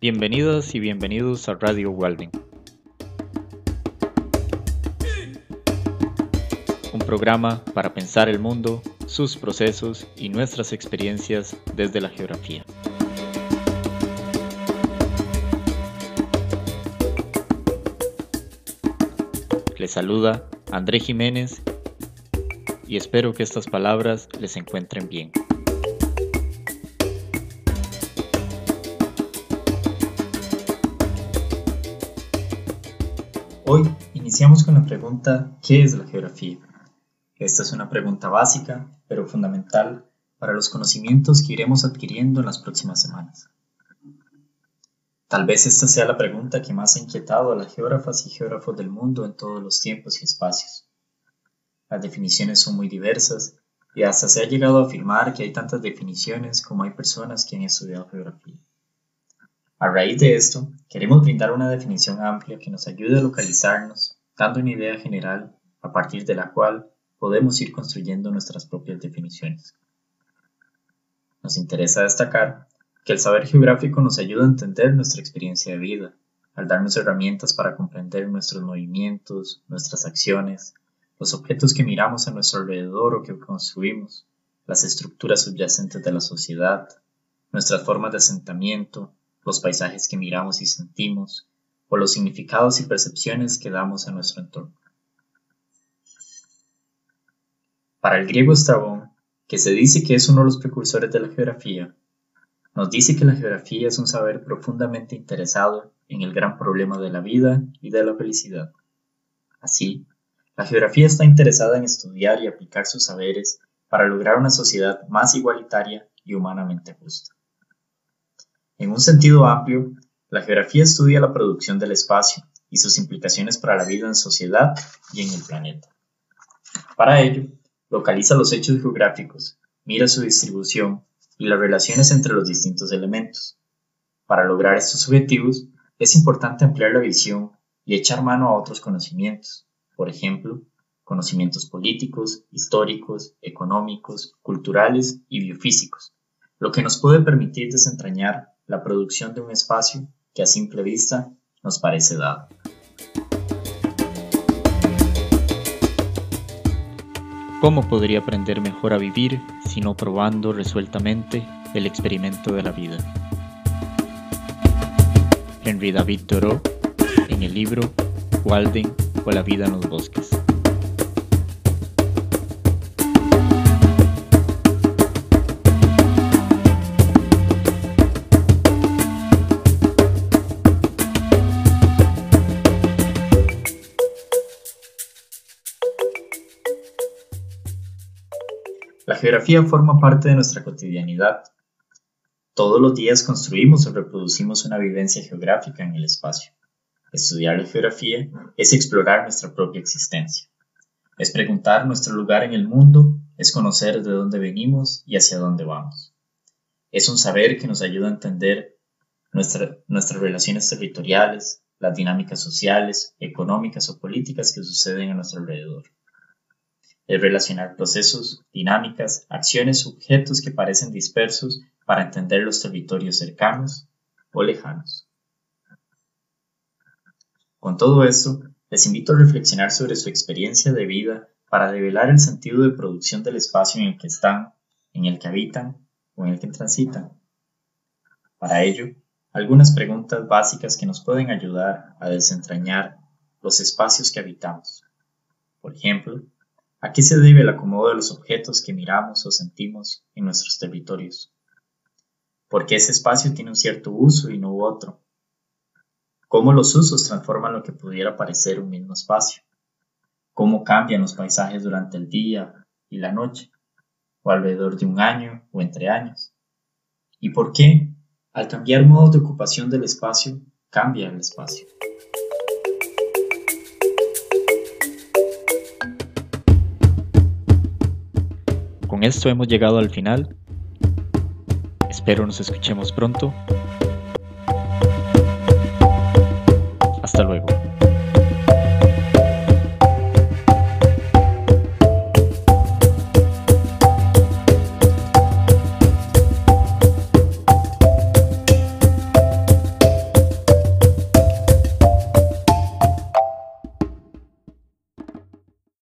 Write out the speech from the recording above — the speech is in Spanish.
Bienvenidas y bienvenidos a Radio Walden. Un programa para pensar el mundo, sus procesos y nuestras experiencias desde la geografía. Les saluda André Jiménez y espero que estas palabras les encuentren bien. Hoy iniciamos con la pregunta ¿qué es la geografía? Esta es una pregunta básica, pero fundamental para los conocimientos que iremos adquiriendo en las próximas semanas. Tal vez esta sea la pregunta que más ha inquietado a las geógrafas y geógrafos del mundo en todos los tiempos y espacios. Las definiciones son muy diversas y hasta se ha llegado a afirmar que hay tantas definiciones como hay personas que han estudiado geografía. A raíz de esto, queremos brindar una definición amplia que nos ayude a localizarnos, dando una idea general a partir de la cual podemos ir construyendo nuestras propias definiciones. Nos interesa destacar que el saber geográfico nos ayuda a entender nuestra experiencia de vida, al darnos herramientas para comprender nuestros movimientos, nuestras acciones, los objetos que miramos a nuestro alrededor o que construimos, las estructuras subyacentes de la sociedad, nuestras formas de asentamiento, los paisajes que miramos y sentimos, o los significados y percepciones que damos a nuestro entorno. Para el griego Estrabón, que se dice que es uno de los precursores de la geografía, nos dice que la geografía es un saber profundamente interesado en el gran problema de la vida y de la felicidad. Así, la geografía está interesada en estudiar y aplicar sus saberes para lograr una sociedad más igualitaria y humanamente justa. En un sentido amplio, la geografía estudia la producción del espacio y sus implicaciones para la vida en sociedad y en el planeta. Para ello, localiza los hechos geográficos, mira su distribución y las relaciones entre los distintos elementos. Para lograr estos objetivos, es importante ampliar la visión y echar mano a otros conocimientos, por ejemplo, conocimientos políticos, históricos, económicos, culturales y biofísicos, lo que nos puede permitir desentrañar la producción de un espacio que a simple vista nos parece dado. ¿Cómo podría aprender mejor a vivir si no probando resueltamente el experimento de la vida? Henry David Thoreau en el libro Walden o la vida en los bosques. Geografía forma parte de nuestra cotidianidad. Todos los días construimos o reproducimos una vivencia geográfica en el espacio. Estudiar la geografía es explorar nuestra propia existencia. Es preguntar nuestro lugar en el mundo, es conocer de dónde venimos y hacia dónde vamos. Es un saber que nos ayuda a entender nuestras relaciones territoriales, las dinámicas sociales, económicas o políticas que suceden a nuestro alrededor es relacionar procesos, dinámicas, acciones, objetos que parecen dispersos para entender los territorios cercanos o lejanos. Con todo esto, les invito a reflexionar sobre su experiencia de vida para develar el sentido de producción del espacio en el que están, en el que habitan o en el que transitan. Para ello, algunas preguntas básicas que nos pueden ayudar a desentrañar los espacios que habitamos. Por ejemplo, ¿A qué se debe el acomodo de los objetos que miramos o sentimos en nuestros territorios? ¿Por qué ese espacio tiene un cierto uso y no otro? ¿Cómo los usos transforman lo que pudiera parecer un mismo espacio? ¿Cómo cambian los paisajes durante el día y la noche? ¿O alrededor de un año o entre años? ¿Y por qué, al cambiar modos de ocupación del espacio, cambia el espacio? Con esto hemos llegado al final. Espero nos escuchemos pronto. Hasta luego.